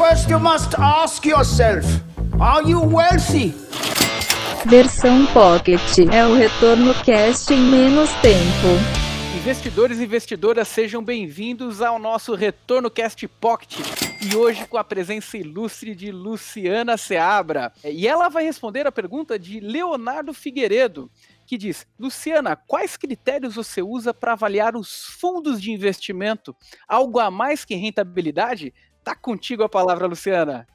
First, you must ask yourself: Are you wealthy? Versão Pocket é o retorno cast em menos tempo. Investidores e investidoras, sejam bem-vindos ao nosso Retorno Cast Pocket. E hoje com a presença ilustre de Luciana Seabra. E ela vai responder a pergunta de Leonardo Figueiredo, que diz: Luciana, quais critérios você usa para avaliar os fundos de investimento? Algo a mais que rentabilidade? Tá contigo a palavra, Luciana.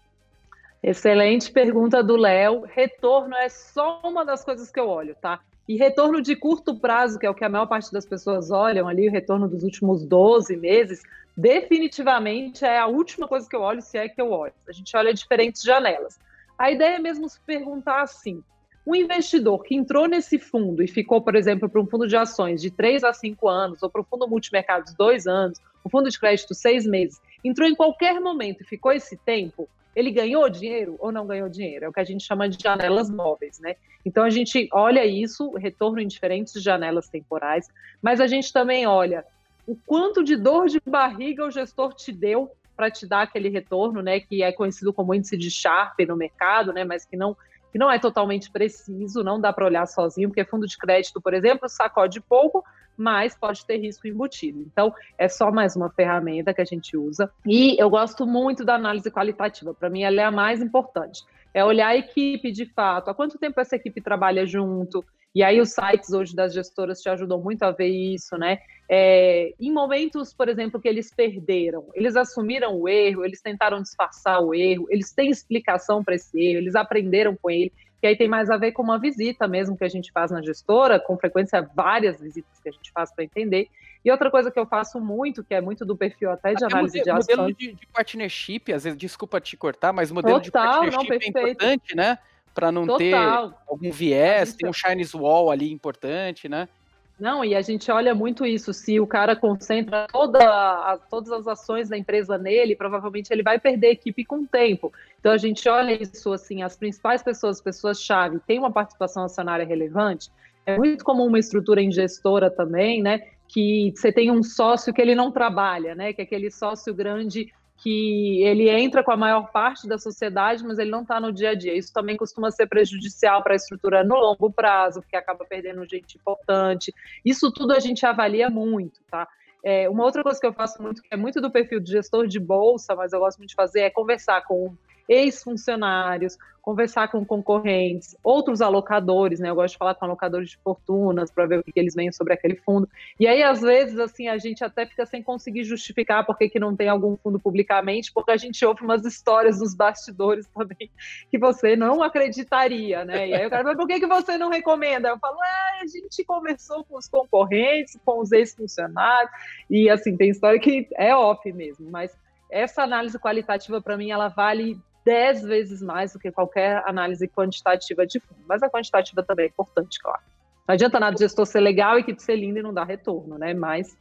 Excelente pergunta do Léo. Retorno é só uma das coisas que eu olho, tá? E retorno de curto prazo, que é o que a maior parte das pessoas olham ali, o retorno dos últimos 12 meses, definitivamente é a última coisa que eu olho, se é que eu olho. A gente olha diferentes janelas. A ideia é mesmo se perguntar assim: um investidor que entrou nesse fundo e ficou, por exemplo, para um fundo de ações de 3 a 5 anos, ou para um fundo multimercados 2 anos, um fundo de crédito 6 meses, entrou em qualquer momento e ficou esse tempo, ele ganhou dinheiro ou não ganhou dinheiro? É o que a gente chama de janelas móveis, né? Então a gente olha isso, retorno em diferentes janelas temporais, mas a gente também olha o quanto de dor de barriga o gestor te deu para te dar aquele retorno, né? Que é conhecido como índice de Sharpe no mercado, né? Mas que não que não é totalmente preciso, não dá para olhar sozinho, porque fundo de crédito, por exemplo, sacode pouco, mas pode ter risco embutido. Então, é só mais uma ferramenta que a gente usa. E eu gosto muito da análise qualitativa. Para mim, ela é a mais importante. É olhar a equipe de fato, há quanto tempo essa equipe trabalha junto. E aí, os sites hoje das gestoras te ajudam muito a ver isso, né? É, em momentos, por exemplo, que eles perderam, eles assumiram o erro, eles tentaram disfarçar o erro, eles têm explicação para esse erro, eles aprenderam com ele que aí tem mais a ver com uma visita mesmo que a gente faz na gestora, com frequência várias visitas que a gente faz para entender. E outra coisa que eu faço muito, que é muito do perfil até de até análise modelo, de ações. Modelo de, de, partnership, às vezes, desculpa te cortar, mas modelo Total, de partnership não, é importante, né? Para não Total. ter algum viés, tem um Chinese Wall ali importante, né? Não, e a gente olha muito isso. Se o cara concentra toda a, todas as ações da empresa nele, provavelmente ele vai perder equipe com o tempo. Então a gente olha isso assim, as principais pessoas, pessoas-chave, têm uma participação acionária relevante. É muito comum uma estrutura em gestora também, né? Que você tem um sócio que ele não trabalha, né? Que é aquele sócio grande que ele entra com a maior parte da sociedade, mas ele não está no dia a dia. Isso também costuma ser prejudicial para a estrutura no longo prazo, porque acaba perdendo gente importante. Isso tudo a gente avalia muito, tá? É, uma outra coisa que eu faço muito, que é muito do perfil de gestor de bolsa, mas eu gosto muito de fazer, é conversar com ex-funcionários, conversar com concorrentes, outros alocadores, né? Eu gosto de falar com alocadores de fortunas para ver o que eles veem sobre aquele fundo. E aí, às vezes, assim, a gente até fica sem conseguir justificar por que, que não tem algum fundo publicamente, porque a gente ouve umas histórias dos bastidores também que você não acreditaria, né? E aí o cara fala, por que, que você não recomenda? Eu falo, é, a gente conversou com os concorrentes, com os ex-funcionários, e assim, tem história que é off mesmo, mas essa análise qualitativa, para mim, ela vale dez vezes mais do que qualquer análise quantitativa de fundo. Mas a quantitativa também é importante, claro. Não adianta nada o gestor ser legal e que ser lindo e não dar retorno, né? Mas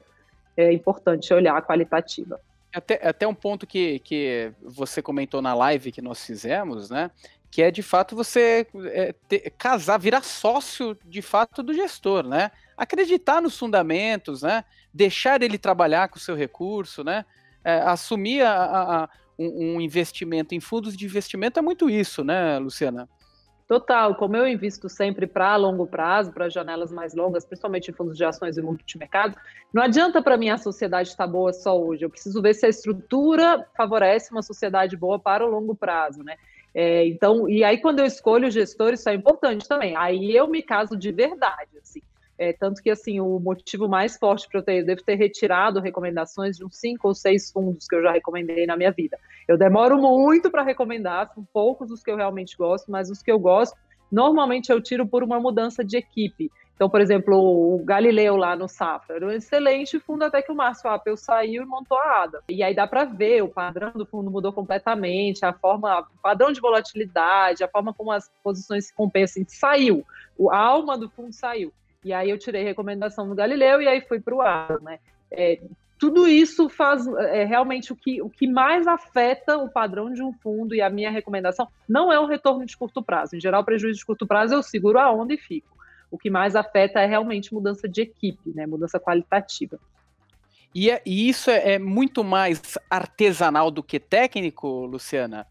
é importante olhar a qualitativa. Até, até um ponto que, que você comentou na live que nós fizemos, né? Que é de fato você é, ter, casar, virar sócio de fato do gestor, né? Acreditar nos fundamentos, né? Deixar ele trabalhar com o seu recurso, né? É, assumir a, a um, um investimento em fundos de investimento é muito isso, né, Luciana? Total, como eu invisto sempre para longo prazo, para janelas mais longas, principalmente em fundos de ações e multimercado, não adianta para mim a sociedade estar boa só hoje. Eu preciso ver se a estrutura favorece uma sociedade boa para o longo prazo, né? É, então, e aí quando eu escolho o gestor, isso é importante também. Aí eu me caso de verdade. É, tanto que, assim, o motivo mais forte para eu ter, eu devo ter retirado recomendações de uns cinco ou seis fundos que eu já recomendei na minha vida. Eu demoro muito para recomendar, são poucos os que eu realmente gosto, mas os que eu gosto, normalmente eu tiro por uma mudança de equipe. Então, por exemplo, o Galileu lá no Safra era um excelente fundo até que o Márcio Apple saiu e montou a ADA. E aí dá para ver, o padrão do fundo mudou completamente, a forma, o padrão de volatilidade, a forma como as posições se compensam, saiu. A alma do fundo saiu. E aí eu tirei recomendação do Galileu e aí fui para o ar, né? É, tudo isso faz é, realmente o que, o que mais afeta o padrão de um fundo e a minha recomendação não é o retorno de curto prazo. Em geral, prejuízo de curto prazo eu seguro a onda e fico. O que mais afeta é realmente mudança de equipe, né? Mudança qualitativa. E, é, e isso é, é muito mais artesanal do que técnico, Luciana?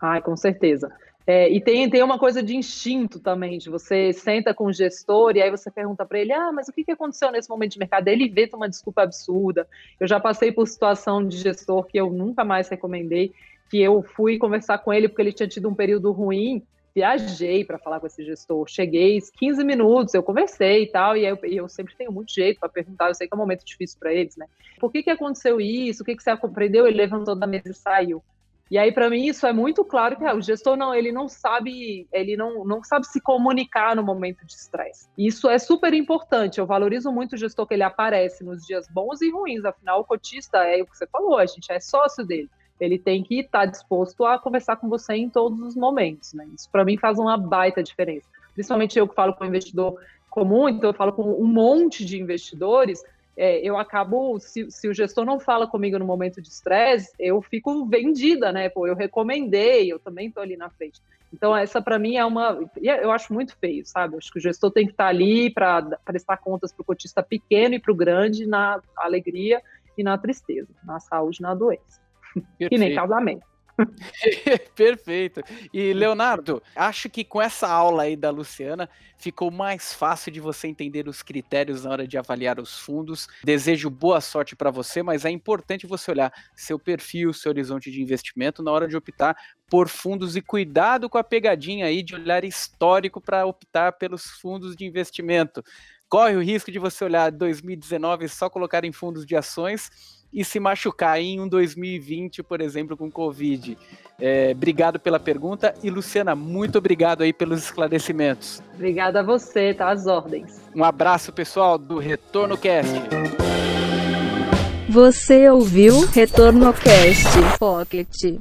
Ai, com certeza. É, e tem, tem uma coisa de instinto também, de você senta com o gestor e aí você pergunta para ele, ah, mas o que, que aconteceu nesse momento de mercado? Ele inventa uma desculpa absurda. Eu já passei por situação de gestor que eu nunca mais recomendei, que eu fui conversar com ele porque ele tinha tido um período ruim, viajei para falar com esse gestor, cheguei 15 minutos, eu conversei e tal, e eu, eu sempre tenho muito jeito para perguntar, eu sei que é um momento difícil para eles, né? Por que, que aconteceu isso? O que, que você compreendeu? Ele levantou da mesa e saiu. E aí, para mim, isso é muito claro que ah, o gestor não, ele não sabe, ele não, não sabe se comunicar no momento de estresse. Isso é super importante. Eu valorizo muito o gestor que ele aparece nos dias bons e ruins. Afinal, o cotista é o que você falou, a gente é sócio dele. Ele tem que estar disposto a conversar com você em todos os momentos. Né? Isso para mim faz uma baita diferença. Principalmente eu que falo com investidor comum, então eu falo com um monte de investidores é, eu acabo, se, se, o gestor não fala comigo no momento de estresse, eu fico vendida, né? Pô, eu recomendei, eu também estou ali na frente. Então, essa para mim é uma. É, eu acho muito feio, sabe? Eu acho que o gestor tem que estar tá ali para prestar contas para o cotista pequeno e para o grande na alegria e na tristeza, na saúde e na doença. E nem casamento. Perfeito. E Leonardo, acho que com essa aula aí da Luciana ficou mais fácil de você entender os critérios na hora de avaliar os fundos. Desejo boa sorte para você, mas é importante você olhar seu perfil, seu horizonte de investimento na hora de optar por fundos e cuidado com a pegadinha aí de olhar histórico para optar pelos fundos de investimento. Corre o risco de você olhar 2019 e só colocar em fundos de ações e se machucar em um 2020, por exemplo, com Covid? É, obrigado pela pergunta e Luciana, muito obrigado aí pelos esclarecimentos. Obrigada a você, tá às ordens. Um abraço, pessoal, do Retorno Cast. Você ouviu Retorno Cast Pocket.